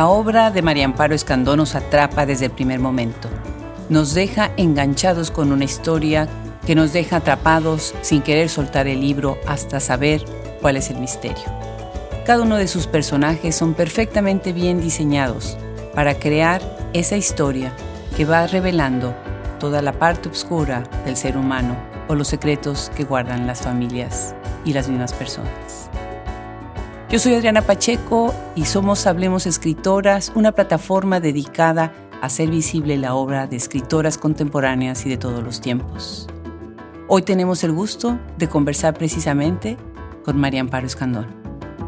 La obra de María Amparo Escandón nos atrapa desde el primer momento. Nos deja enganchados con una historia que nos deja atrapados sin querer soltar el libro hasta saber cuál es el misterio. Cada uno de sus personajes son perfectamente bien diseñados para crear esa historia que va revelando toda la parte oscura del ser humano o los secretos que guardan las familias y las mismas personas. Yo soy Adriana Pacheco y somos Hablemos Escritoras, una plataforma dedicada a hacer visible la obra de escritoras contemporáneas y de todos los tiempos. Hoy tenemos el gusto de conversar precisamente con María Amparo Escandón.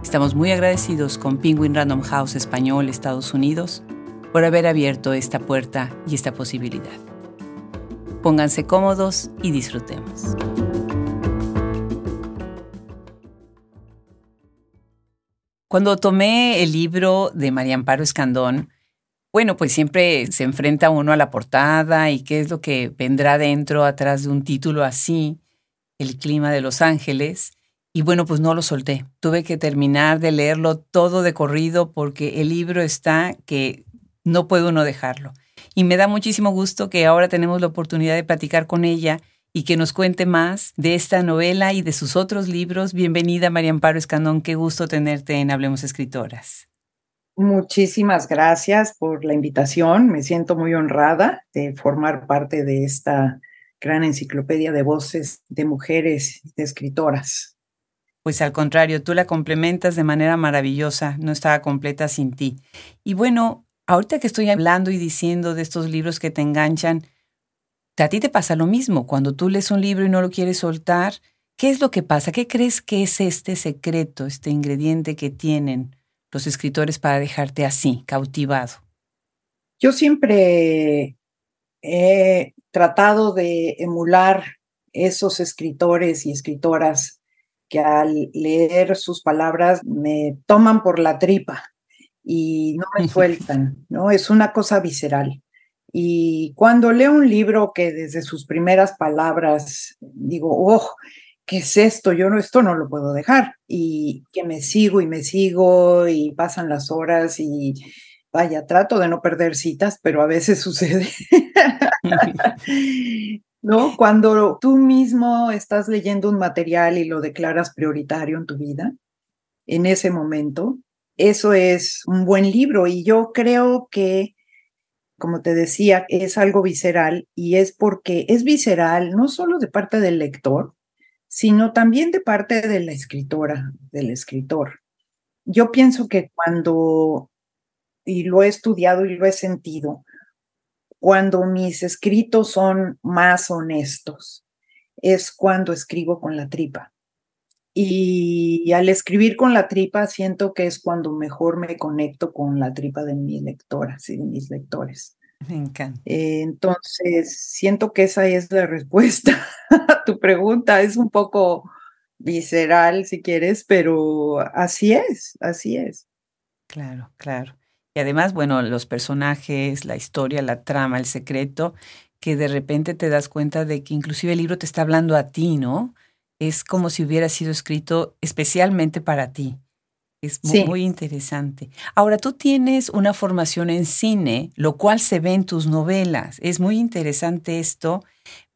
Estamos muy agradecidos con Penguin Random House Español Estados Unidos por haber abierto esta puerta y esta posibilidad. Pónganse cómodos y disfrutemos. Cuando tomé el libro de María Amparo Escandón, bueno, pues siempre se enfrenta uno a la portada y qué es lo que vendrá dentro atrás de un título así, El clima de Los Ángeles. Y bueno, pues no lo solté. Tuve que terminar de leerlo todo de corrido porque el libro está que no puede uno dejarlo. Y me da muchísimo gusto que ahora tenemos la oportunidad de platicar con ella y que nos cuente más de esta novela y de sus otros libros. Bienvenida, María Amparo Escandón. Qué gusto tenerte en Hablemos Escritoras. Muchísimas gracias por la invitación. Me siento muy honrada de formar parte de esta gran enciclopedia de voces de mujeres de escritoras. Pues al contrario, tú la complementas de manera maravillosa, no estaba completa sin ti. Y bueno, ahorita que estoy hablando y diciendo de estos libros que te enganchan, a ti te pasa lo mismo. Cuando tú lees un libro y no lo quieres soltar, ¿qué es lo que pasa? ¿Qué crees que es este secreto, este ingrediente que tienen los escritores para dejarte así, cautivado? Yo siempre he tratado de emular esos escritores y escritoras que al leer sus palabras me toman por la tripa y no me sueltan, ¿no? Es una cosa visceral. Y cuando leo un libro que desde sus primeras palabras digo, oh, ¿qué es esto? Yo no, esto no lo puedo dejar. Y que me sigo y me sigo y pasan las horas y vaya, trato de no perder citas, pero a veces sucede. ¿No? Cuando tú mismo estás leyendo un material y lo declaras prioritario en tu vida, en ese momento, eso es un buen libro y yo creo que como te decía, es algo visceral y es porque es visceral no solo de parte del lector, sino también de parte de la escritora, del escritor. Yo pienso que cuando, y lo he estudiado y lo he sentido, cuando mis escritos son más honestos, es cuando escribo con la tripa. Y al escribir con la tripa siento que es cuando mejor me conecto con la tripa de mis lectoras y de mis lectores. Me encanta. Eh, entonces, siento que esa es la respuesta a tu pregunta. Es un poco visceral, si quieres, pero así es, así es. Claro, claro. Y además, bueno, los personajes, la historia, la trama, el secreto, que de repente te das cuenta de que inclusive el libro te está hablando a ti, ¿no? Es como si hubiera sido escrito especialmente para ti. Es muy, interesante. Ahora, tú tienes una formación en cine, lo cual se ve en tus novelas. Es muy interesante esto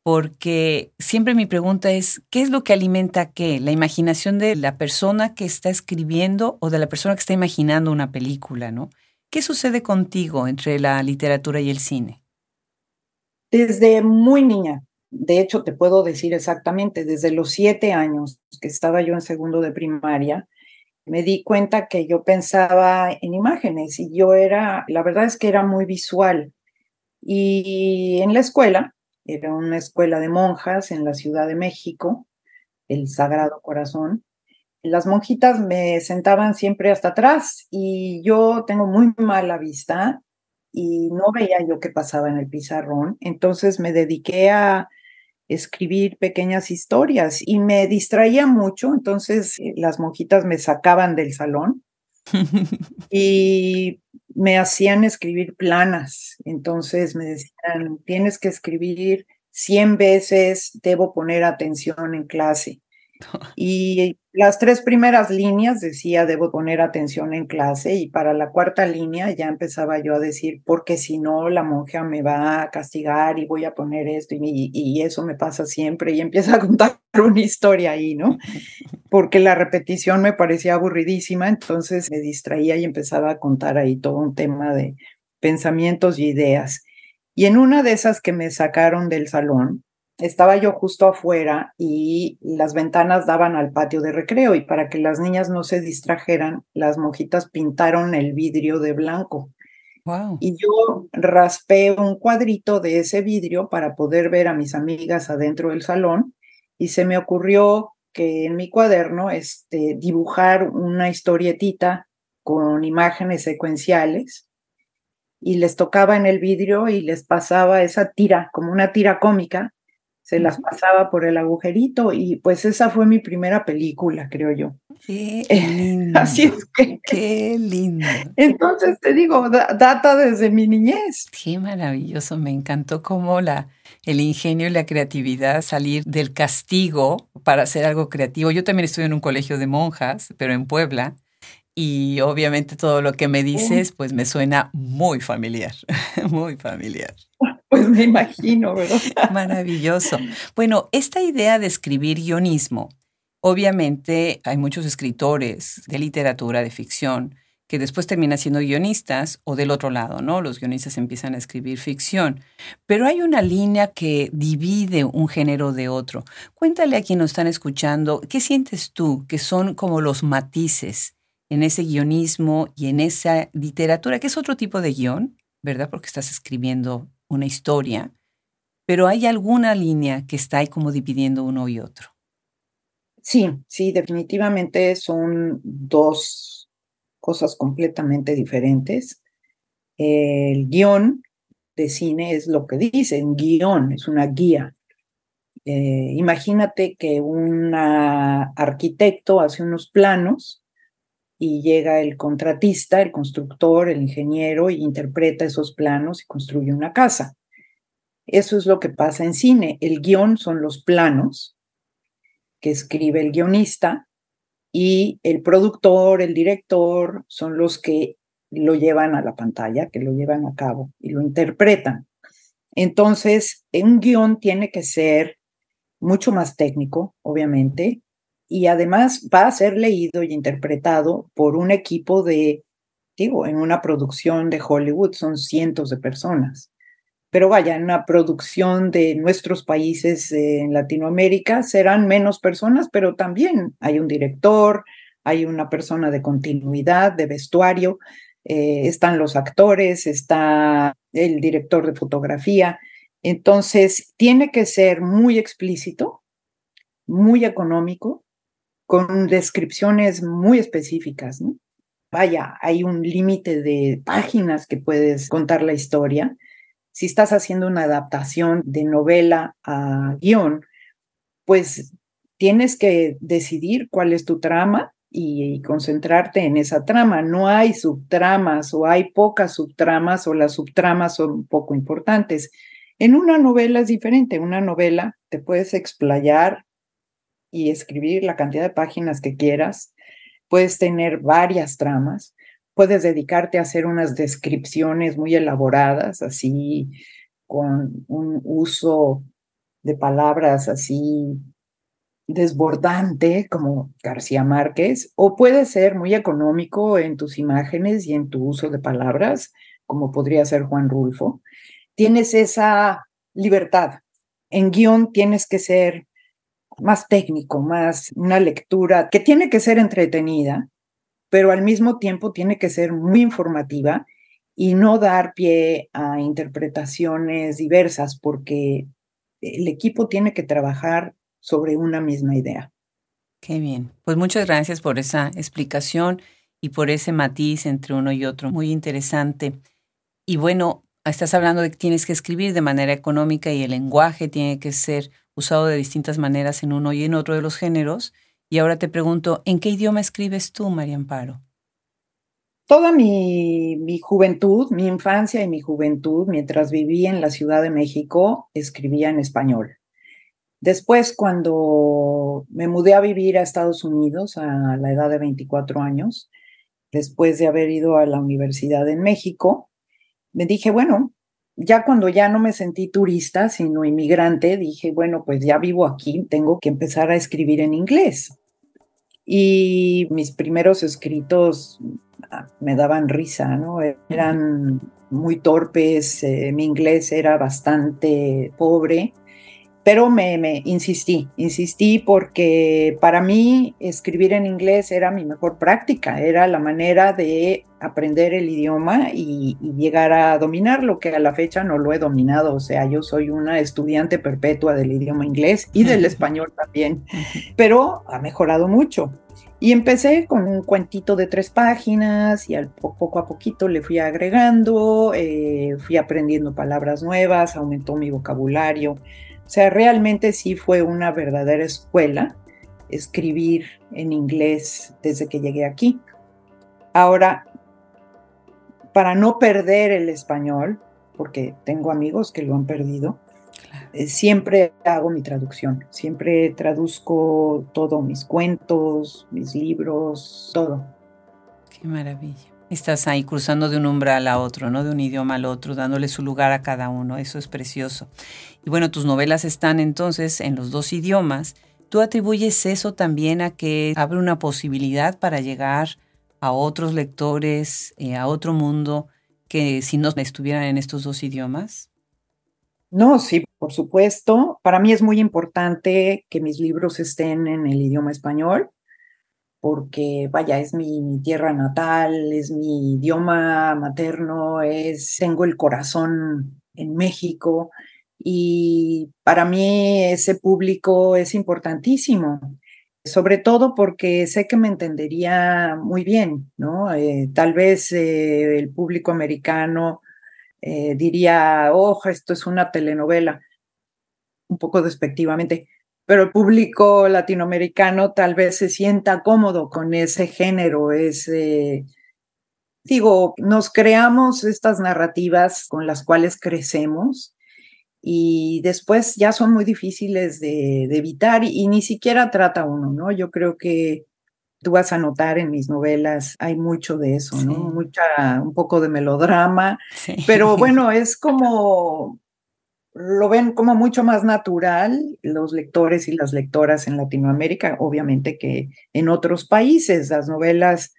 porque siempre mi pregunta es, ¿qué es lo que alimenta qué? ¿La imaginación de la persona que está escribiendo o de la persona que está imaginando una película, no? ¿Qué sucede contigo entre la literatura y el cine? Desde muy niña, de hecho te puedo decir exactamente, desde los siete años que estaba yo en segundo de primaria, me di cuenta que yo pensaba en imágenes y yo era, la verdad es que era muy visual. Y en la escuela, era una escuela de monjas en la Ciudad de México, el Sagrado Corazón, las monjitas me sentaban siempre hasta atrás y yo tengo muy mala vista y no veía yo qué pasaba en el pizarrón. Entonces me dediqué a escribir pequeñas historias y me distraía mucho, entonces eh, las monjitas me sacaban del salón y me hacían escribir planas, entonces me decían, tienes que escribir 100 veces, debo poner atención en clase. Y las tres primeras líneas decía debo poner atención en clase y para la cuarta línea ya empezaba yo a decir porque si no la monja me va a castigar y voy a poner esto y, eso me pasa siempre y empieza a contar una historia ahí, ¿no? Porque la repetición me parecía aburridísima, entonces me distraía y empezaba a contar ahí todo un tema de pensamientos y ideas. Y en una de esas que me sacaron del salón, estaba yo justo afuera y las ventanas daban al patio de recreo y para que las niñas no se distrajeran, las monjitas pintaron el vidrio de blanco. Wow. Y yo raspé un cuadrito de ese vidrio para poder ver a mis amigas adentro del salón y se me ocurrió que en mi cuaderno este, dibujar una historietita con imágenes secuenciales y les tocaba en el vidrio y les pasaba esa tira, como una tira cómica, se las pasaba por el agujerito y pues esa fue mi primera película, creo yo. Qué lindo. Así es que. Qué lindo. Entonces te digo, data desde mi niñez. Qué maravilloso, me encantó cómo la, el ingenio y la creatividad salir del castigo para hacer algo creativo. Yo también estuve en un colegio de monjas, pero en Puebla. Y obviamente todo lo que me dices, pues me suena muy familiar, muy familiar. Pues me imagino, ¿verdad? Maravilloso. Bueno, esta idea de escribir guionismo, obviamente hay muchos escritores de literatura, de ficción, que después terminan siendo guionistas o del otro lado, ¿no? Los guionistas empiezan a escribir ficción. Pero hay una línea que divide un género de otro. Cuéntale a quienes nos están escuchando, ¿qué sientes tú que son como los matices en ese guionismo y en esa literatura, que es otro tipo de guion, ¿verdad? Porque estás escribiendo una historia, pero hay alguna línea que está ahí como dividiendo uno y otro. Sí, sí, definitivamente son dos cosas completamente diferentes. El guion de cine es lo que dice, un guion, es una guía. Eh, imagínate que un arquitecto hace unos planos y llega el contratista, el constructor, el ingeniero y interpreta esos planos y construye una casa. Eso es lo que pasa en cine. El guion son los planos que escribe el guionista y el productor, el director son los que lo llevan a la pantalla, que lo llevan a cabo y lo interpretan. Entonces, un guion tiene que ser mucho más técnico, obviamente, y además va a ser leído y interpretado por un equipo de, digo, en una producción de Hollywood son cientos de personas. Pero vaya, en una producción de nuestros países en Latinoamérica serán menos personas, pero también hay un director, hay una persona de continuidad, de vestuario, eh, están los actores, está el director de fotografía. Entonces, tiene que ser muy explícito, muy económico, con descripciones muy específicas. Vaya, hay un límite de páginas que puedes contar la historia. Si estás haciendo una adaptación de novela a guion, pues tienes que decidir cuál es tu trama y, concentrarte en esa trama. No hay subtramas o hay pocas subtramas o las subtramas son poco importantes. En una novela es diferente. En una novela te puedes explayar y escribir la cantidad de páginas que quieras. Puedes tener varias tramas. Puedes dedicarte a hacer unas descripciones muy elaboradas, así con un uso de palabras así desbordante como García Márquez, o puede ser muy económico en tus imágenes y en tu uso de palabras, como podría ser Juan Rulfo. Tienes esa libertad. En guion tienes que ser más técnico, más una lectura que tiene que ser entretenida, pero al mismo tiempo tiene que ser muy informativa y no dar pie a interpretaciones diversas porque el equipo tiene que trabajar sobre una misma idea. Qué bien. Pues muchas gracias por esa explicación y por ese matiz entre uno y otro. Muy interesante. Y bueno, estás hablando de que tienes que escribir de manera económica y el lenguaje tiene que ser usado de distintas maneras en uno y en otro de los géneros. Y ahora te pregunto, ¿en qué idioma escribes tú, María Amparo? Toda mi, mi, juventud, mi infancia y mi juventud, mientras viví en la Ciudad de México, escribía en español. Después, cuando me mudé a vivir a Estados Unidos a la edad de 24 años, después de haber ido a la universidad en México, me dije, bueno, ya cuando ya no me sentí turista, sino inmigrante, dije, bueno, pues ya vivo aquí, tengo que empezar a escribir en inglés. Y mis primeros escritos ah, me daban risa, ¿no? Eran muy torpes, eh, mi inglés era bastante pobre pero me, me, insistí, insistí porque para mí escribir en inglés era mi mejor práctica, era la manera de aprender el idioma y, llegar a dominarlo, que a la fecha no lo he dominado, o sea, yo soy una estudiante perpetua del idioma inglés y del español también, pero ha mejorado mucho. Y empecé con un cuentito de tres páginas y al poco a poquito le fui agregando, eh, fui aprendiendo palabras nuevas, aumentó mi vocabulario. O sea, realmente sí fue una verdadera escuela escribir en inglés desde que llegué aquí. Ahora, para no perder el español, porque tengo amigos que lo han perdido, eh, siempre hago mi traducción, siempre traduzco todo, mis cuentos, mis libros, todo. Qué maravilla. Estás ahí cruzando de un umbral a otro, ¿no? De un idioma al otro, dándole su lugar a cada uno. Eso es precioso. Y bueno, tus novelas están entonces en los dos idiomas. ¿Tú atribuyes eso también a que abre una posibilidad para llegar a otros lectores, eh, a otro mundo que si no estuvieran en estos dos idiomas? No, sí, por supuesto. Para mí es muy importante que mis libros estén en el idioma español porque vaya, es mi, tierra natal, es mi idioma materno, es, tengo el corazón en México y para mí ese público es importantísimo, sobre todo porque sé que me entendería muy bien, ¿no? Eh, tal vez eh, el público americano eh, diría, oh, esto es una telenovela, un poco despectivamente, pero el público latinoamericano tal vez se sienta cómodo con ese género, ese... Digo, nos creamos estas narrativas con las cuales crecemos y después ya son muy difíciles de, evitar y, ni siquiera trata uno, ¿no? Yo creo que tú vas a notar en mis novelas, hay mucho de eso, ¿no? Mucha, un poco de melodrama, pero bueno, es como lo ven como mucho más natural los lectores y las lectoras en Latinoamérica, obviamente que en otros países. Las novelas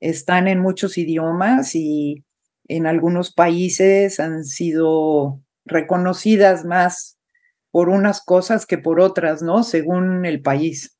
están en muchos idiomas y en algunos países han sido reconocidas más por unas cosas que por otras, ¿no? Según el país.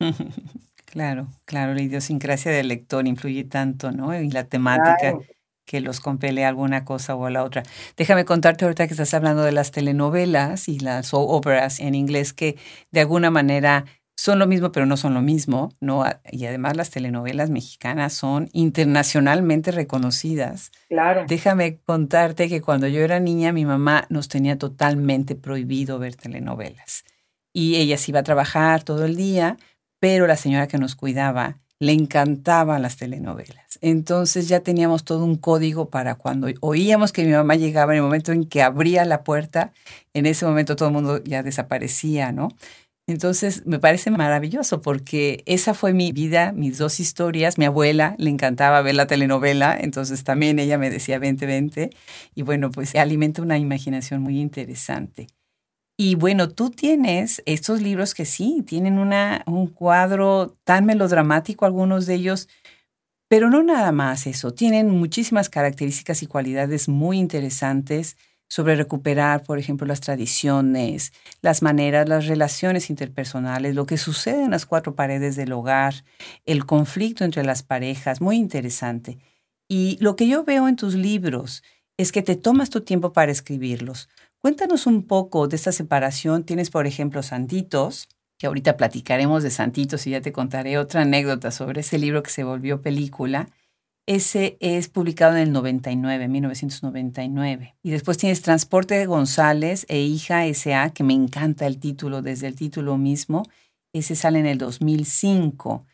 Claro, claro, la idiosincrasia del lector influye tanto, ¿no? Y la temática que los compele a alguna cosa o a la otra. Déjame contarte ahorita que estás hablando de las telenovelas y las óperas en inglés que de alguna manera son lo mismo, pero no son lo mismo, ¿no? Y además las telenovelas mexicanas son internacionalmente reconocidas. Claro. Déjame contarte que cuando yo era niña, mi mamá nos tenía totalmente prohibido ver telenovelas. Y ella se iba a trabajar todo el día, pero la señora que nos cuidaba le encantaban las telenovelas. Entonces ya teníamos todo un código para cuando oíamos que mi mamá llegaba en el momento en que abría la puerta, en ese momento todo el mundo ya desaparecía, ¿no? Entonces me parece maravilloso porque esa fue mi vida, mis dos historias. Mi abuela le encantaba ver la telenovela, entonces también ella me decía 20, 20. Y bueno, pues alimenta una imaginación muy interesante. Y bueno, tú tienes estos libros que sí, tienen una, un cuadro tan melodramático, algunos de ellos, pero no nada más eso, tienen muchísimas características y cualidades muy interesantes sobre recuperar, por ejemplo, las tradiciones, las maneras, las relaciones interpersonales, lo que sucede en las cuatro paredes del hogar, el conflicto entre las parejas, muy interesante. Y lo que yo veo en tus libros es que te tomas tu tiempo para escribirlos. Cuéntanos un poco de esta separación. Tienes, por ejemplo, Santitos, que ahorita platicaremos de Santitos y ya te contaré otra anécdota sobre ese libro que se volvió película. Ese es publicado en el 99, 1999. Y después tienes Transporte de González e Hija S.A., que me encanta el título, desde el título mismo. Ese sale en el 2005.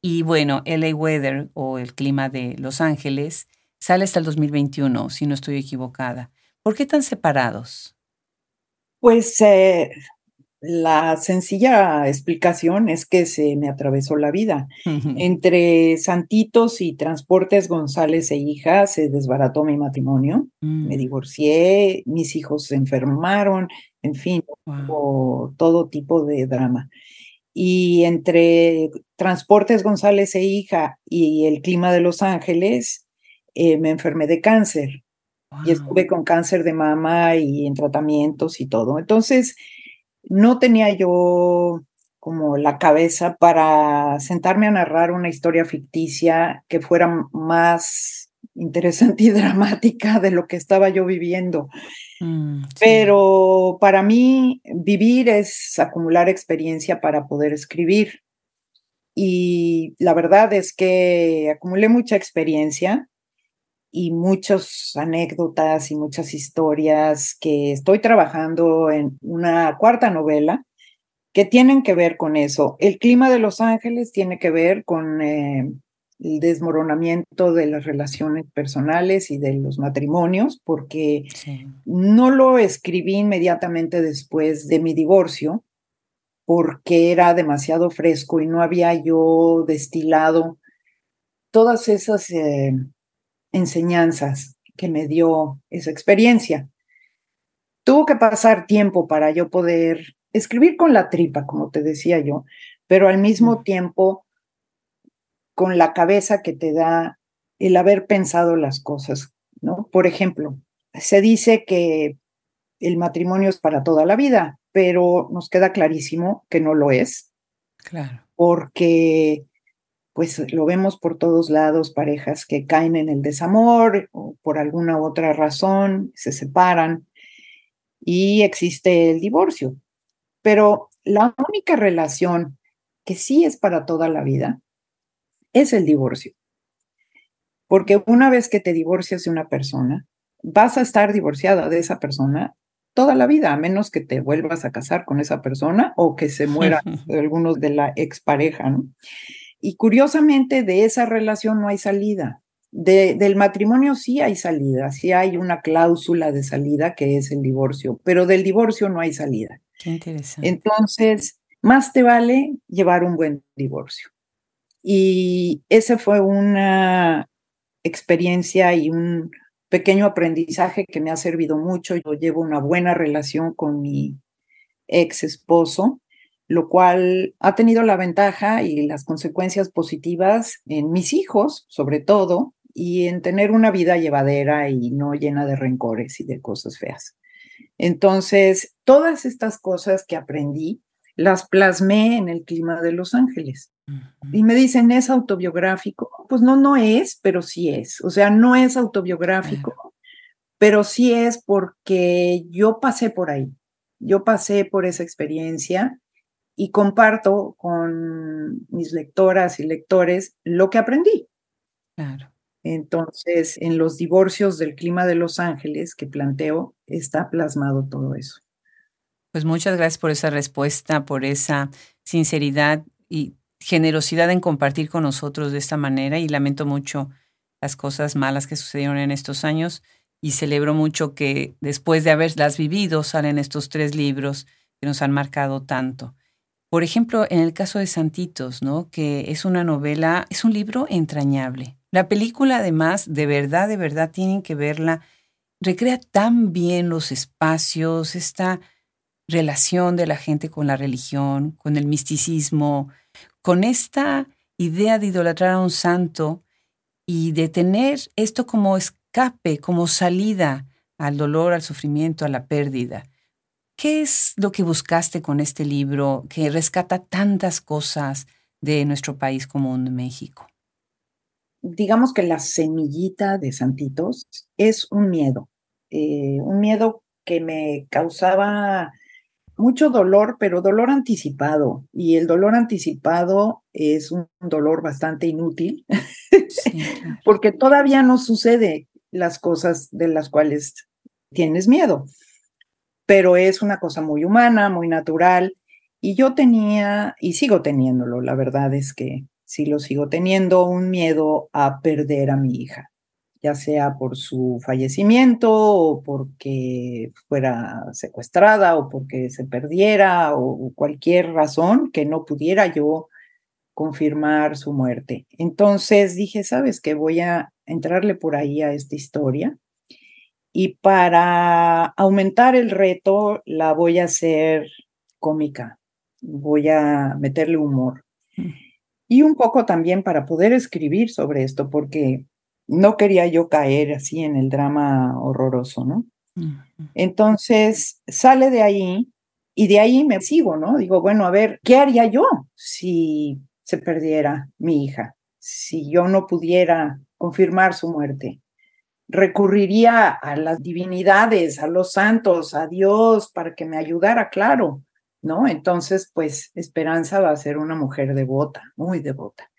Y bueno, LA Weather o el clima de Los Ángeles sale hasta el 2021, si no estoy equivocada. ¿Por qué tan separados? Pues eh, La sencilla explicación es que se me atravesó la vida. Entre Santitos y Transportes González e hija se desbarató mi matrimonio, me mm. divorcié, mis hijos se enfermaron, en fin, todo tipo de drama. Y entre Transportes González e hija y el clima de Los Ángeles, eh, me enfermé de cáncer y estuve con cáncer de mama y en tratamientos y todo. Entonces, no tenía yo como la cabeza para sentarme a narrar una historia ficticia que fuera más interesante y dramática de lo que estaba yo viviendo. Mm, Pero para mí vivir es acumular experiencia para poder escribir. Y la verdad es que acumulé mucha experiencia y muchas anécdotas y muchas historias que estoy trabajando en una cuarta novela que tienen que ver con eso. El clima de Los Ángeles tiene que ver con eh, el desmoronamiento de las relaciones personales y de los matrimonios, porque no lo escribí inmediatamente después de mi divorcio, porque era demasiado fresco y no había yo destilado todas esas eh, enseñanzas que me dio esa experiencia. Tuvo que pasar tiempo para yo poder escribir con la tripa, como te decía yo, pero al mismo tiempo con la cabeza que te da el haber pensado las cosas, ¿no? Por ejemplo, se dice que el matrimonio es para toda la vida, pero nos queda clarísimo que no lo es. Claro. Porque pues lo vemos por todos lados, parejas que caen en el desamor o por alguna otra razón se separan y existe el divorcio. Pero la única relación que sí es para toda la vida es el divorcio. Porque una vez que te divorcias de una persona, vas a estar divorciada de esa persona toda la vida, a menos que te vuelvas a casar con esa persona o que se muera algunos de la expareja, ¿no? Y curiosamente de esa relación no hay salida. De, del matrimonio sí hay salida, sí hay una cláusula de salida que es el divorcio, pero del divorcio no hay salida. Qué interesante. Entonces, más te vale llevar un buen divorcio. Y ese fue una experiencia y un pequeño aprendizaje que me ha servido mucho. Yo llevo una buena relación con mi ex esposo lo cual ha tenido la ventaja y las consecuencias positivas en mis hijos, sobre todo, y en tener una vida llevadera y no llena de rencores y de cosas feas. Entonces, todas estas cosas que aprendí las plasmé en el clima de Los Ángeles. Y me dicen, ¿es autobiográfico? Pues no, no es, pero sí es. O sea, no es autobiográfico, pero sí es porque yo pasé por ahí. Yo pasé por esa experiencia y comparto con mis lectoras y lectores lo que aprendí. Claro. Entonces, en los divorcios del clima de Los Ángeles que planteo, está plasmado todo eso. Pues muchas gracias por esa respuesta, por esa sinceridad y generosidad en compartir con nosotros de esta manera y lamento mucho las cosas malas que sucedieron en estos años y celebro mucho que después de haberlas vivido salen estos tres libros que nos han marcado tanto. Por ejemplo, en el caso de Santitos, ¿no? Que es una novela, es un libro entrañable. La película, además, de verdad, de verdad, tienen que verla. Recrea tan bien los espacios, esta relación de la gente con la religión, con el misticismo, con esta idea de idolatrar a un santo y de tener esto como escape, como salida al dolor, al sufrimiento, a la pérdida. ¿Qué es lo que buscaste con este libro que rescata tantas cosas de nuestro país común, México? Digamos que la semillita de Santitos es un miedo, eh, un miedo que me causaba mucho dolor, pero dolor anticipado. Y el dolor anticipado es un dolor bastante inútil, porque todavía no sucede las cosas de las cuales tienes miedo pero es una cosa muy humana, muy natural. Y yo tenía, y sigo teniéndolo, la verdad es que sí lo sigo teniendo, un miedo a perder a mi hija. ya sea por su fallecimiento o porque fuera secuestrada o porque se perdiera o cualquier razón que no pudiera yo confirmar su muerte. Entonces dije, ¿sabes qué? Voy a entrarle por ahí a esta historia y para aumentar el reto la voy a hacer cómica, voy a meterle humor. Mm. Y un poco también para poder escribir sobre esto, porque no quería yo caer así en el drama horroroso, ¿no? Entonces sale de ahí y de ahí me sigo, ¿no? Digo, bueno, a ver, ¿qué haría yo si se perdiera mi hija? Si yo no pudiera confirmar su muerte. Recurriría a las divinidades, a los santos, a Dios para que me ayudara, claro, ¿no? Entonces, pues Esperanza va a ser una mujer devota, muy devota.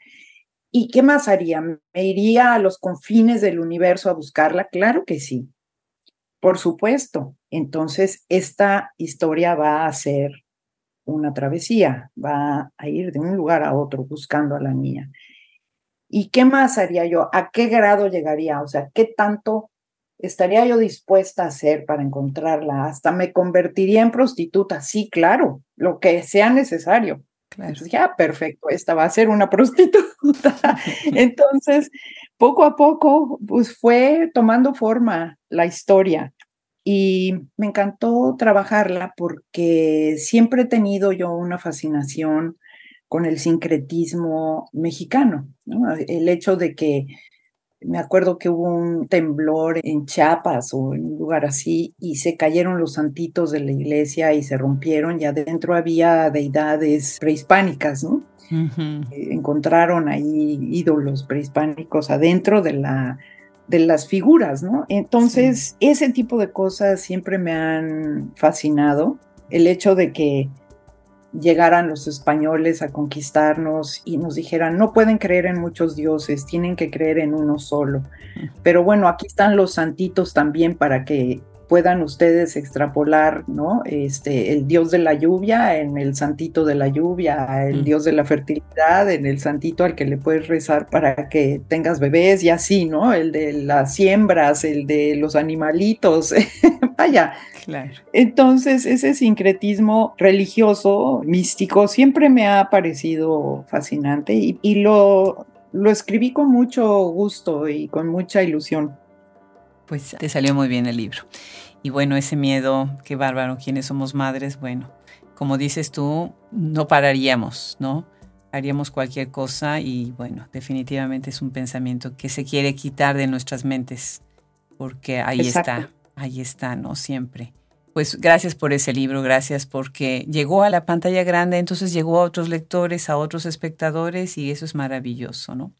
¿Y qué más haría? ¿Me iría a los confines del universo a buscarla? Claro que sí, por supuesto. Entonces, esta historia va a ser una travesía, va a ir de un lugar a otro buscando a la niña. ¿Y qué más haría yo? ¿A qué grado llegaría? O sea, ¿qué tanto estaría yo dispuesta a hacer para encontrarla? Hasta me convertiría en prostituta, sí, claro, lo que sea necesario. Claro. ya, perfecto, esta va a ser una prostituta. Entonces, poco a poco, pues fue tomando forma la historia y me encantó trabajarla porque siempre he tenido yo una fascinación con el sincretismo mexicano, el hecho de que me acuerdo que hubo un temblor en Chiapas o en un lugar así y se cayeron los santitos de la iglesia y se rompieron y adentro había deidades prehispánicas, ¿no? Eh, encontraron ahí ídolos prehispánicos adentro de la de las figuras, ¿no? Entonces, ese tipo de cosas siempre me han fascinado. El hecho de que llegaran los españoles a conquistarnos y nos dijeran, no pueden creer en muchos dioses, tienen que creer en uno solo. Pero bueno, aquí están los santitos también para que puedan ustedes extrapolar, ¿no? Este, el dios de la lluvia en el santito de la lluvia, el dios de la fertilidad en el santito al que le puedes rezar para que tengas bebés y así, ¿no? El de las siembras, el de los animalitos, vaya. Claro. Entonces, ese sincretismo religioso, místico, siempre me ha parecido fascinante y, y lo, lo escribí con mucho gusto y con mucha ilusión. Pues te salió muy bien el libro. Y bueno, ese miedo, qué bárbaro, quienes somos madres, bueno, como dices tú, no pararíamos, ¿no? Haríamos cualquier cosa y bueno, definitivamente es un pensamiento que se quiere quitar de nuestras mentes, porque ahí está, ahí está, ¿no? Siempre. Pues gracias por ese libro, gracias porque llegó a la pantalla grande, entonces llegó a otros lectores, a otros espectadores y eso es maravilloso, ¿no?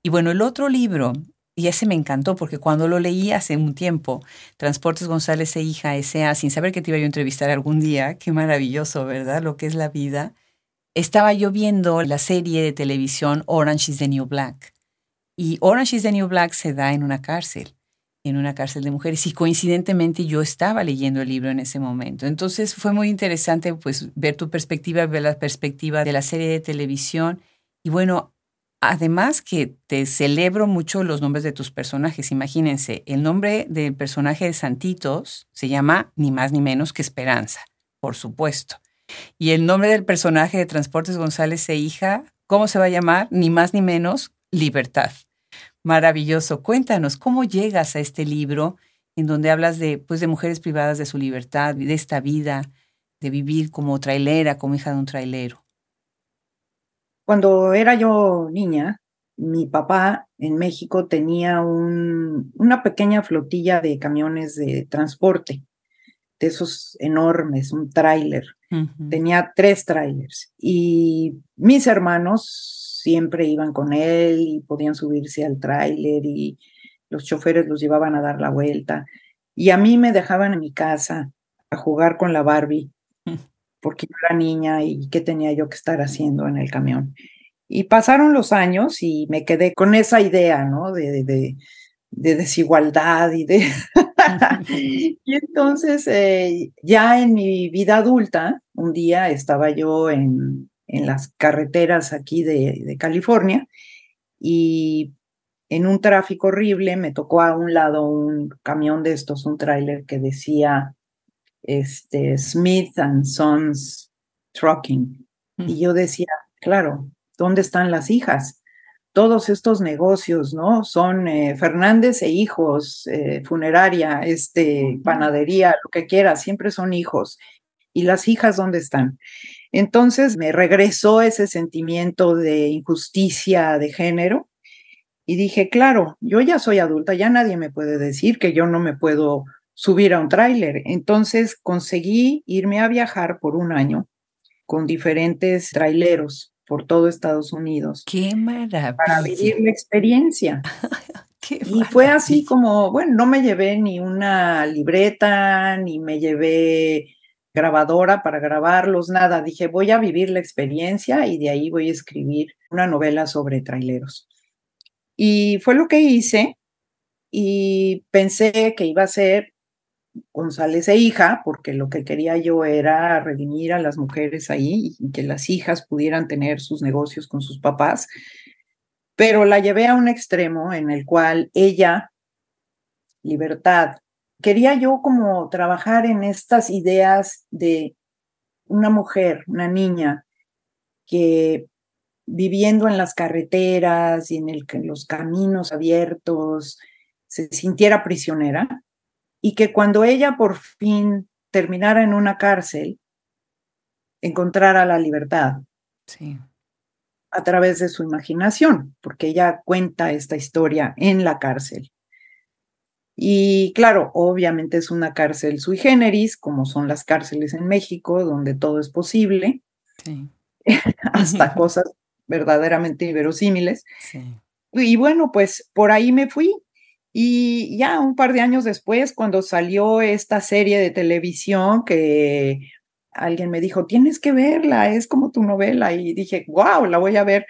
Y bueno, el otro libro y ese me encantó porque cuando lo leí hace un tiempo, Transportes González e hija S.A., sin saber que te iba a entrevistar algún día, qué maravilloso, ¿verdad? Lo que es la vida. Estaba yo viendo la serie de televisión Orange is the New Black. Y Orange is the New Black se da en una cárcel, en una cárcel de mujeres. Y coincidentemente yo estaba leyendo el libro en ese momento. Entonces fue muy interesante pues ver tu perspectiva, ver la perspectiva de la serie de televisión. Y bueno, Además que te celebro mucho los nombres de tus personajes. Imagínense, el nombre del personaje de Santitos se llama ni más ni menos que Esperanza, por supuesto. Y el nombre del personaje de Transportes González e hija, ¿cómo se va a llamar? Ni más ni menos, Libertad. Maravilloso. Cuéntanos, ¿cómo llegas a este libro en donde hablas de, pues, de mujeres privadas de su libertad, de esta vida, de vivir como trailera, como hija de un trailero? Cuando era yo niña, mi papá en México tenía una pequeña flotilla de camiones de transporte, de esos enormes, un tráiler. Tenía tres trailers y mis hermanos siempre iban con él y podían subirse al tráiler y los choferes los llevaban a dar la vuelta. Y a mí me dejaban en mi casa a jugar con la Barbie porque yo era niña y qué tenía yo que estar haciendo en el camión. Y pasaron los años y me quedé con esa idea, ¿no? De, de, desigualdad y de... y entonces, eh, ya en mi vida adulta, un día estaba yo en, en las carreteras aquí de, de California y en un tráfico horrible, me tocó a un lado un camión de estos, un tráiler que decía este, Smith and Sons Trucking. Y mm. yo decía, claro, ¿dónde están las hijas? Todos estos negocios, ¿no? Son eh, Fernández e hijos, eh, funeraria, este, panadería, lo que quiera, siempre son hijos. ¿Y las hijas dónde están? Entonces me regresó ese sentimiento de injusticia de género y dije, claro, yo ya soy adulta, ya nadie me puede decir que yo no me puedo subir a un tráiler. Entonces conseguí irme a viajar por un año con diferentes traileros por todo Estados Unidos. ¡Qué maravilla! Para vivir la experiencia. y fue así como, bueno, no me llevé ni una libreta, ni me llevé grabadora para grabarlos, nada. Dije, voy a vivir la experiencia y de ahí voy a escribir una novela sobre traileros. Y fue lo que hice y pensé que iba a ser González e hija, porque lo que quería yo era redimir a las mujeres ahí y que las hijas pudieran tener sus negocios con sus papás, pero la llevé a un extremo en el cual ella, libertad, quería yo como trabajar en estas ideas de una mujer, una niña, que viviendo en las carreteras y en, el, en los caminos abiertos, se sintiera prisionera y que cuando ella por fin terminara en una cárcel, encontrara la libertad. Sí. A través de su imaginación, porque ella cuenta esta historia en la cárcel. Y claro, obviamente es una cárcel sui generis, como son las cárceles en México, donde todo es posible, sí. hasta cosas verdaderamente inverosímiles. Sí. Y bueno, pues por ahí me fui, y ya un par de años después, cuando salió esta serie de televisión que alguien me dijo, tienes que verla, es como tu novela. Y dije, wow, la voy a ver.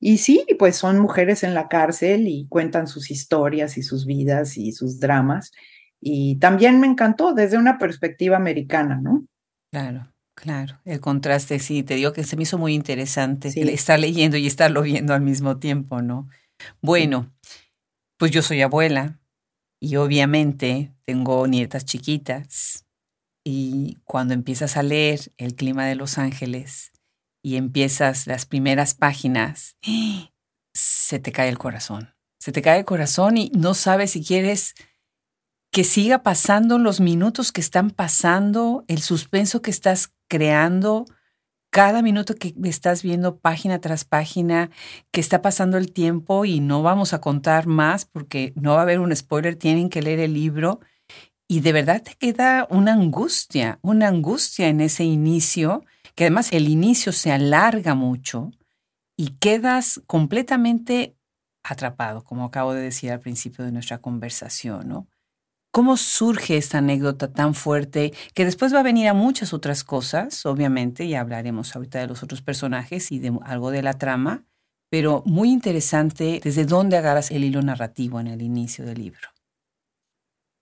Y sí, pues son mujeres en la cárcel y cuentan sus historias y sus vidas y sus dramas. Y también me encantó desde una perspectiva americana, ¿no? Claro, claro. El contraste, sí, te digo que se me hizo muy interesante estar leyendo y estarlo viendo al mismo tiempo, ¿no? Bueno. Pues yo soy abuela y obviamente tengo nietas chiquitas y cuando empiezas a leer El clima de Los Ángeles y empiezas las primeras páginas, se te cae el corazón. Se te cae el corazón y no sabes si quieres que siga pasando los minutos que están pasando, el suspenso que estás creando, cada minuto que estás viendo página tras página, que está pasando el tiempo y no vamos a contar más porque no va a haber un spoiler, tienen que leer el libro. Y de verdad te queda una angustia, una angustia en ese inicio, que además el inicio se alarga mucho y quedas completamente atrapado, como acabo de decir al principio de nuestra conversación, ¿no? ¿Cómo surge esta anécdota tan fuerte que después va a venir a muchas otras cosas, obviamente, y hablaremos ahorita de los otros personajes y de algo de la trama, pero muy interesante desde dónde agarras el hilo narrativo en el inicio del libro?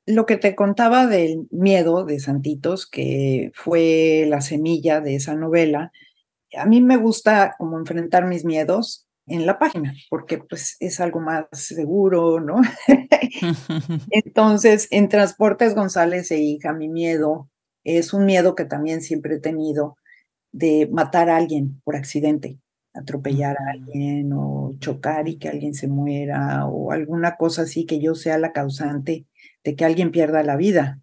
Lo que te contaba del miedo de Santitos, que fue la semilla de esa novela, a mí me gusta como enfrentar mis miedos en la página, porque pues es algo más seguro, ¿no? Entonces, en Transportes González e hija, mi miedo es un miedo que también siempre he tenido de matar a alguien por accidente, atropellar a alguien o chocar y que alguien se muera o alguna cosa así que yo sea la causante de que alguien pierda la vida.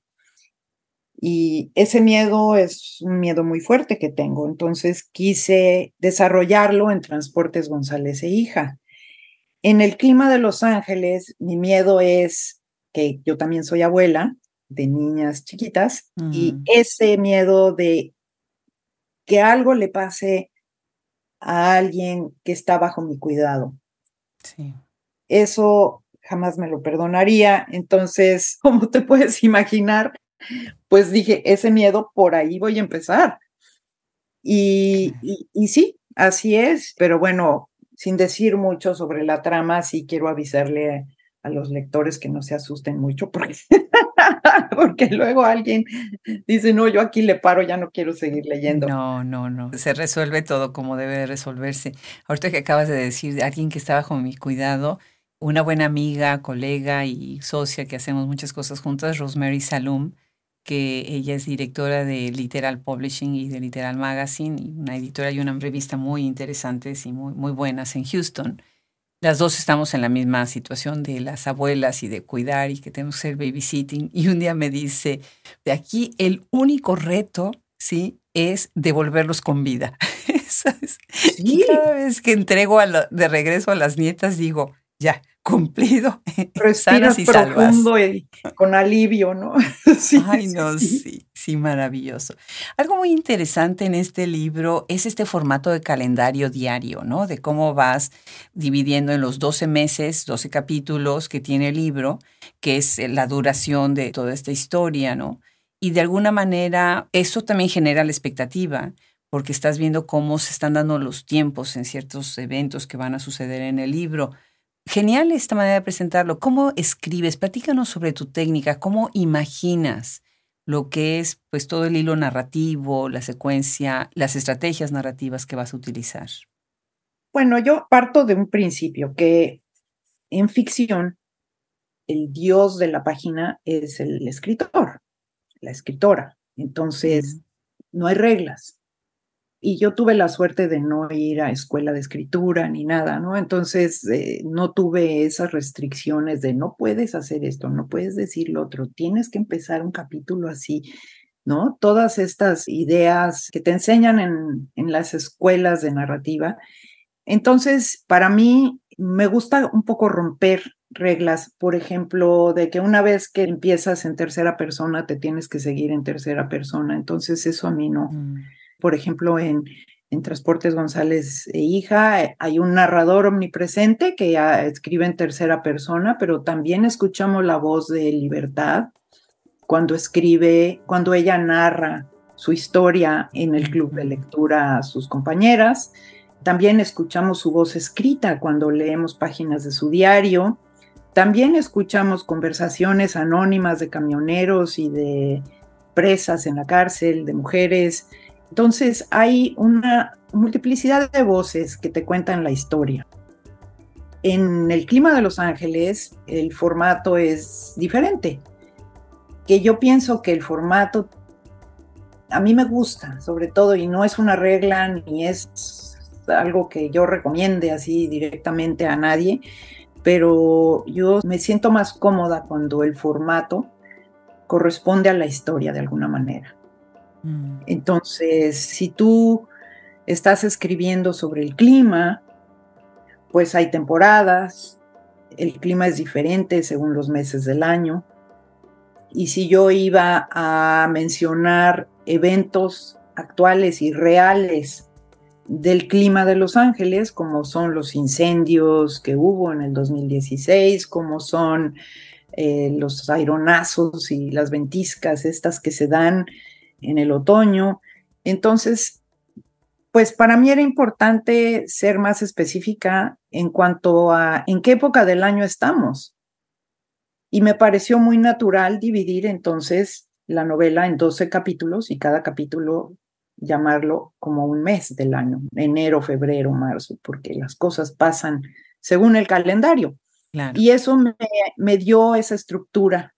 Y ese miedo es un miedo muy fuerte que tengo. Entonces quise desarrollarlo en Transportes González e hija. En el clima de Los Ángeles, mi miedo es que yo también soy abuela de niñas chiquitas y mm. ese miedo de que algo le pase a alguien que está bajo mi cuidado. Sí. Eso jamás me lo perdonaría. Entonces, como te puedes imaginar, pues dije, ese miedo por ahí voy a empezar. Y, y, sí, así es, pero bueno, sin decir mucho sobre la trama, sí quiero avisarle a los lectores que no se asusten mucho porque, porque luego alguien dice, no, yo aquí le paro, ya no quiero seguir leyendo. No, no, no, se resuelve todo como debe de resolverse. Ahorita que acabas de decir, alguien que está bajo mi cuidado, una buena amiga, colega y socia que hacemos muchas cosas juntas, Rosemary Salum, que ella es directora de Literal Publishing y de Literal Magazine, y una editora y una revista muy interesantes y muy, muy buenas en Houston. Las dos estamos en la misma situación de las abuelas y de cuidar y que tenemos que hacer babysitting. Y un día me dice, de aquí el único reto, ¿sí? Es devolverlos con vida. Y cada vez que entrego de regreso a las nietas, digo, ya, cumplido. Respiras y profundo y con alivio, ¿no? sí, Ay, no, sí. sí, maravilloso. Algo muy interesante en este libro es este formato de calendario diario, ¿no? De cómo vas dividiendo en los 12 meses, 12 capítulos que tiene el libro, que es la duración de toda esta historia, ¿no? Y de alguna manera eso también genera la expectativa, porque estás viendo cómo se están dando los tiempos en ciertos eventos que van a suceder en el libro Genial esta manera de presentarlo. ¿Cómo escribes? Platícanos sobre tu técnica, cómo imaginas lo que es pues todo el hilo narrativo, la secuencia, las estrategias narrativas que vas a utilizar. Bueno, yo parto de un principio que en ficción el dios de la página es el escritor, la escritora. Entonces, no hay reglas y yo tuve la suerte de no ir a escuela de escritura ni nada, ¿no? Entonces eh, no tuve esas restricciones de no puedes hacer esto, no puedes decir lo otro, tienes que empezar un capítulo así, ¿no? Todas estas ideas que te enseñan en, en las escuelas de narrativa. Entonces, para mí me gusta un poco romper reglas, por ejemplo, de que una vez que empiezas en tercera persona, te tienes que seguir en tercera persona. Entonces, eso a mí no. Mm por ejemplo, en, Transportes González e hija, eh, hay un narrador omnipresente que escribe en tercera persona, pero también escuchamos la voz de Libertad cuando escribe, cuando ella narra su historia en el club de lectura a sus compañeras. También escuchamos su voz escrita cuando leemos páginas de su diario. También escuchamos conversaciones anónimas de camioneros y de presas en la cárcel, de mujeres. Entonces hay una multiplicidad de voces que te cuentan la historia. En el clima de Los Ángeles el formato es diferente, que yo pienso que el formato a mí me gusta, sobre todo, y no es una regla ni es algo que yo recomiende así directamente a nadie, pero yo me siento más cómoda cuando el formato corresponde a la historia de alguna manera. Mm. Entonces, si tú estás escribiendo sobre el clima, pues hay temporadas, el clima es diferente según los meses del año. Y si yo iba a mencionar eventos actuales y reales del clima de Los Ángeles, como son los incendios que hubo en el 2016, como son eh, los aironazos y las ventiscas estas que se dan en el otoño. Entonces, pues para mí era importante ser más específica en cuanto a en qué época del año estamos. Y me pareció muy natural dividir entonces la novela en 12 capítulos y cada capítulo llamarlo como un mes del año, enero, febrero, marzo, porque las cosas pasan según el calendario. Y eso me, me dio esa estructura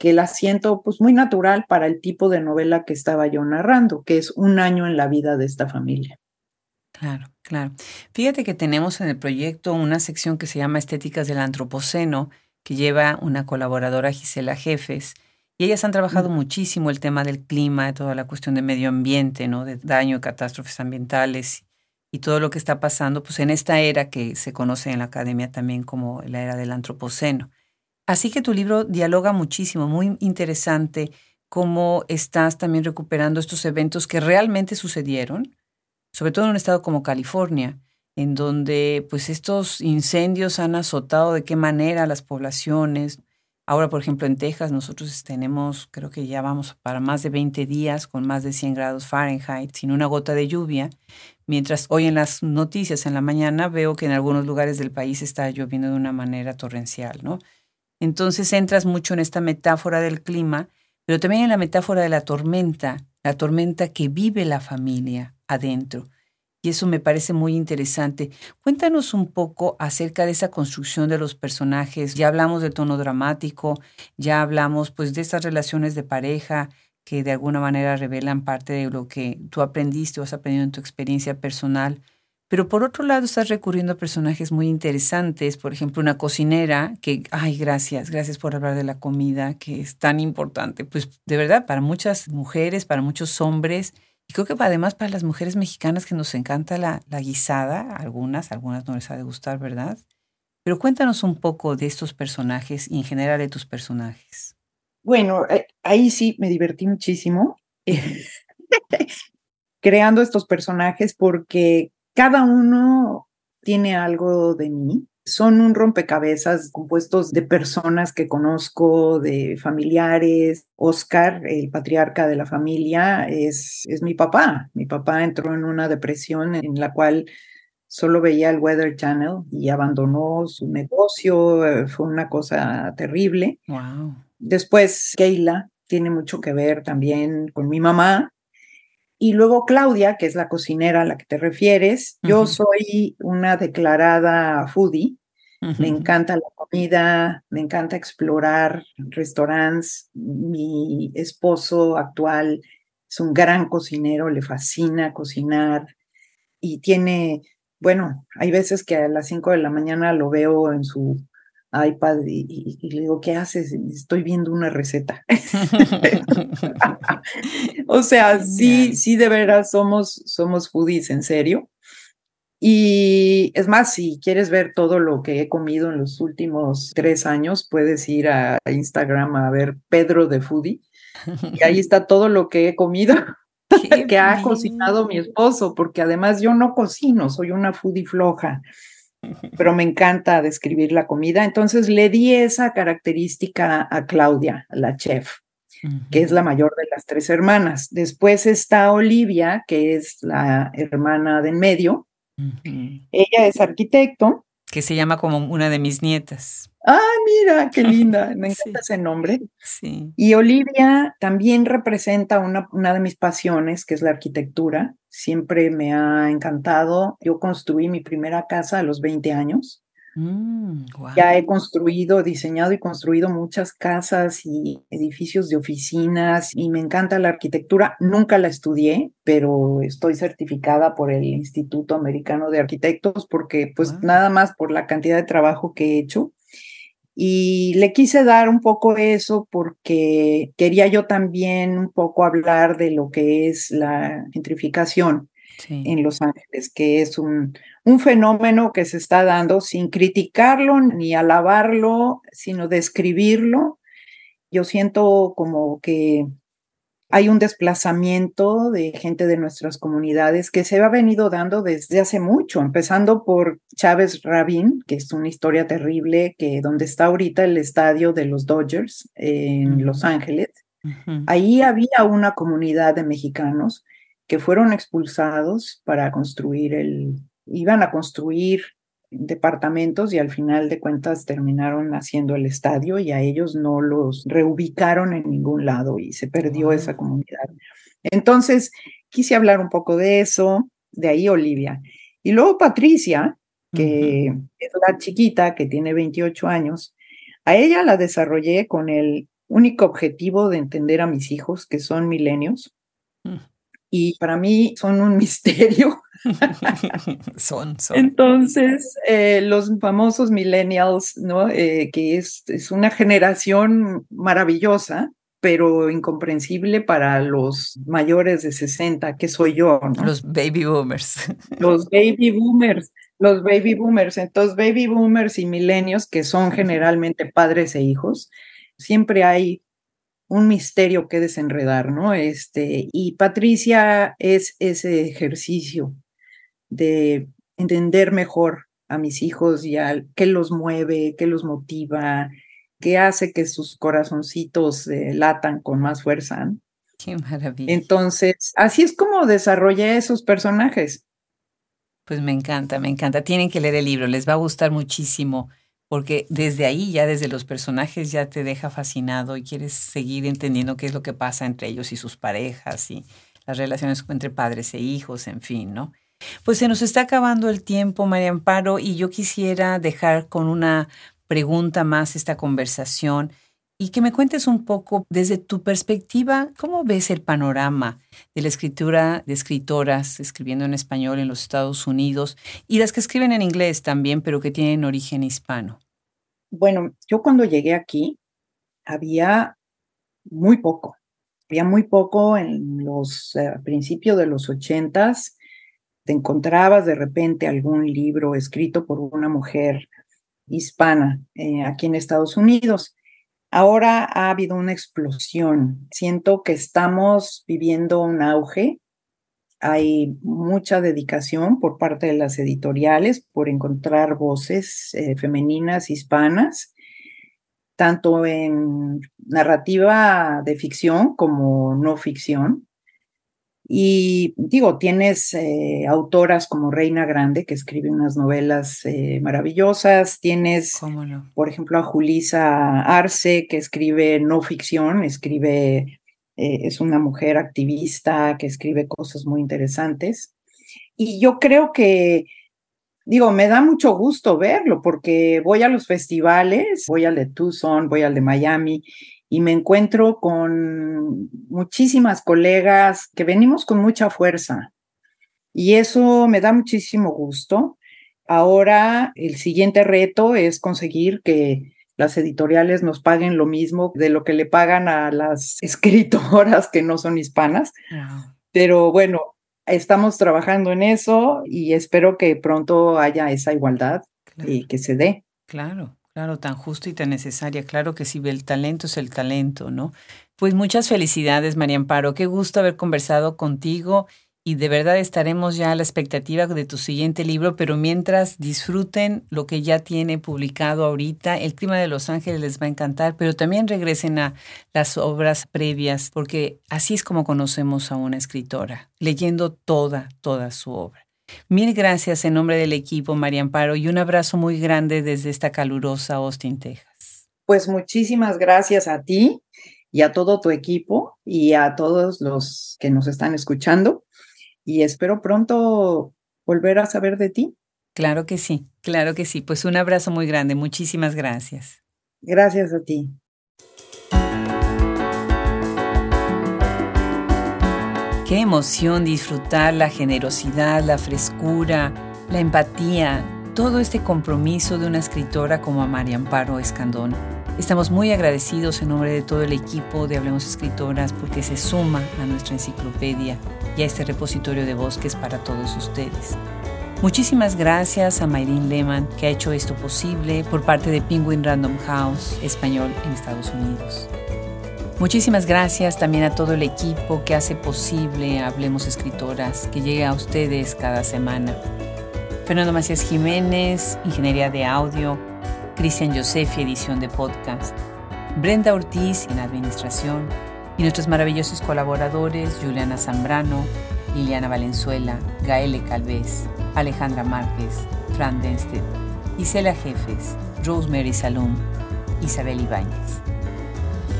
que la siento pues muy natural para el tipo de novela que estaba yo narrando, que es un año en la vida de esta familia. Claro, claro. Fíjate que tenemos en el proyecto una sección que se llama Estéticas del Antropoceno, que lleva una colaboradora Gisela Jefes, y ellas han trabajado muchísimo el tema del clima, toda la cuestión de medio ambiente, ¿no? de daño, catástrofes ambientales y todo lo que está pasando pues en esta era que se conoce en la academia también como la era del antropoceno. Así que tu libro dialoga muchísimo, muy interesante cómo estás también recuperando estos eventos que realmente sucedieron, sobre todo en un estado como California, en donde pues estos incendios han azotado de qué manera las poblaciones. Ahora, por ejemplo, en Texas nosotros tenemos, creo que ya vamos para más de 20 días con más de 100 grados Fahrenheit, sin una gota de lluvia, mientras hoy en las noticias en la mañana veo que en algunos lugares del país está lloviendo de una manera torrencial, ¿no? Entonces entras mucho en esta metáfora del clima, pero también en la metáfora de la tormenta, la tormenta que vive la familia adentro. Y eso me parece muy interesante. Cuéntanos un poco acerca de esa construcción de los personajes. Ya hablamos del tono dramático, ya hablamos pues de estas relaciones de pareja que de alguna manera revelan parte de lo que tú aprendiste o has aprendido en tu experiencia personal. Pero por otro lado estás recurriendo a personajes muy interesantes, por ejemplo, una cocinera que, ay, gracias, gracias por hablar de la comida, que es tan importante. Pues de verdad, para muchas mujeres, para muchos hombres, y creo que además para las mujeres mexicanas que nos encanta la, la guisada, algunas, algunas no les ha de gustar, ¿verdad? Pero cuéntanos un poco de estos personajes y en general de tus personajes. Bueno, eh, ahí sí me divertí muchísimo creando estos personajes porque cada uno tiene algo de mí son un rompecabezas compuestos de personas que conozco, de familiares. Oscar, el patriarca de la familia, es, es mi papá. Mi papá entró en una depresión en la cual solo veía el Weather Channel y abandonó su negocio. Fue una cosa terrible. Wow. Después, Keila tiene mucho que ver también con mi mamá. Y luego Claudia, que es la cocinera a la que te refieres. Yo soy una declarada foodie. Me encanta la comida, me encanta explorar restaurantes. Mi esposo actual es un gran cocinero, le fascina cocinar y tiene, bueno, hay veces que a las 5 de la mañana lo veo en su iPad y, le digo, ¿qué haces? Estoy viendo una receta. o sea, sí, sí, de veras somos, somos foodies, en serio. Y es más, si quieres ver todo lo que he comido en los últimos tres años, puedes ir a Instagram a ver Pedro de Foodie. Y ahí está todo lo que he comido, que ha cocinado mi esposo, porque además yo no cocino, soy una foodie floja, pero me encanta describir la comida. Entonces le di esa característica a Claudia, la chef que es la mayor de las tres hermanas. Después está Olivia, que es la hermana del medio, ella es arquitecto. Que se llama como una de mis nietas. Ah, mira, qué linda, me encanta ese nombre. Sí. Y Olivia también representa una, una de mis pasiones, que es la arquitectura. Siempre me ha encantado. Yo construí mi primera casa a los 20 años. Mm, ya he construido, diseñado y construido muchas casas y edificios de oficinas y me encanta la arquitectura. Nunca la estudié, pero estoy certificada por el Instituto Americano de Arquitectos porque pues nada más por la cantidad de trabajo que he hecho. Y le quise dar un poco eso porque quería yo también un poco hablar de lo que es la gentrificación en Los Ángeles, que es un, un fenómeno que se está dando sin criticarlo ni alabarlo, sino describirlo. Yo siento como que hay un desplazamiento de gente de nuestras comunidades que se ha venido dando desde hace mucho, empezando por Chávez Rabin, que es una historia terrible, que donde está ahorita el estadio de los Dodgers en Los Ángeles. Ahí había una comunidad de mexicanos que fueron expulsados para construir el, iban a construir departamentos y al final de cuentas terminaron haciendo el estadio y a ellos no los reubicaron en ningún lado y se perdió esa comunidad. Entonces, quise hablar un poco de eso, de ahí Olivia. Y luego Patricia, que es la chiquita que tiene 28 años, a ella la desarrollé con el único objetivo de entender a mis hijos, que son milenios, mm y para mí son un misterio. son, son. Entonces, eh, los famosos millennials, ¿no? Eh, que es, es una generación maravillosa, pero incomprensible para los mayores de 60, que soy yo, ¿no? Los baby boomers. Los baby boomers, los baby boomers. Entonces, baby boomers y milenios, que son generalmente padres e hijos, siempre hay un misterio que desenredar, ¿no? Este, y Patricia es ese ejercicio de entender mejor a mis hijos y a qué los mueve, qué los motiva, qué hace que sus corazoncitos eh, latan con más fuerza. Qué maravilla. Entonces, así es como desarrollé esos personajes. Pues me encanta, me encanta. Tienen que leer el libro, les va a gustar muchísimo porque desde ahí, ya desde los personajes, ya te deja fascinado y quieres seguir entendiendo qué es lo que pasa entre ellos y sus parejas y las relaciones entre padres e hijos, en fin, ¿no? Pues se nos está acabando el tiempo, María Amparo, y yo quisiera dejar con una pregunta más esta conversación y que me cuentes un poco desde tu perspectiva, ¿cómo ves el panorama de la escritura de escritoras escribiendo en español en los Estados Unidos y las que escriben en inglés también, pero que tienen origen hispano? Bueno, yo cuando llegué aquí había muy poco, había muy poco en los eh, principios de los ochentas, te encontrabas de repente algún libro escrito por una mujer hispana eh, aquí en Estados Unidos Ahora ha habido una explosión. Siento que estamos viviendo un auge. Hay mucha dedicación por parte de las editoriales por encontrar voces eh, femeninas hispanas, tanto en narrativa de ficción como no ficción. Y digo, tienes eh, autoras como Reina Grande, que escribe unas novelas eh, maravillosas. Tienes, por ejemplo, a Julisa Arce, que escribe no ficción, escribe, eh, es una mujer activista que escribe cosas muy interesantes. Y yo creo que, digo, me da mucho gusto verlo porque voy a los festivales, voy al de Tucson, voy al de Miami y me encuentro con muchísimas colegas que venimos con mucha fuerza y eso me da muchísimo gusto. Ahora el siguiente reto es conseguir que las editoriales nos paguen lo mismo de lo que le pagan a las escritoras que no son hispanas. Pero bueno, estamos trabajando en eso y espero que pronto haya esa igualdad y que se dé. Claro. Claro, tan justo y tan necesaria. Claro que sí, el talento es el talento, ¿no? Pues muchas felicidades, María Amparo. Qué gusto haber conversado contigo y de verdad estaremos ya a la expectativa de tu siguiente libro, pero mientras disfruten lo que ya tiene publicado ahorita, El clima de Los Ángeles les va a encantar, pero también regresen a las obras previas, porque así es como conocemos a una escritora, leyendo toda, toda su obra. Mil gracias en nombre del equipo, María Amparo, y un abrazo muy grande desde esta calurosa Austin, Texas. Pues muchísimas gracias a ti y a todo tu equipo y a todos los que nos están escuchando. Y espero pronto volver a saber de ti. Claro que sí, claro que sí. Pues un abrazo muy grande. Muchísimas gracias. Gracias a ti. Qué emoción disfrutar la generosidad, la frescura, la empatía, todo este compromiso de una escritora como María Amparo Escandón. Estamos muy agradecidos en nombre de todo el equipo de Hablemos Escritoras porque se suma a nuestra enciclopedia y a este repositorio de bosques para todos ustedes. Muchísimas gracias a Mayrin Lehman que ha hecho esto posible por parte de Penguin Random House Español en Estados Unidos. Muchísimas gracias también a todo el equipo que hace posible Hablemos Escritoras, que llegue a ustedes cada semana. Fernando Macías Jiménez, Ingeniería de Audio, Cristian Josefi, edición de podcast, Brenda Ortiz en Administración y nuestros maravillosos colaboradores Juliana Zambrano, Liliana Valenzuela, Gaele Calvez, Alejandra Márquez, Fran Denstedt, Isela Jefes, Rosemary Salum, Isabel Ibáñez.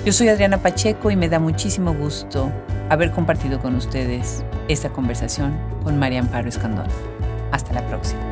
Yo soy Adriana Pacheco y me da muchísimo gusto haber compartido con ustedes esta conversación con María Amparo Escandón. Hasta la próxima.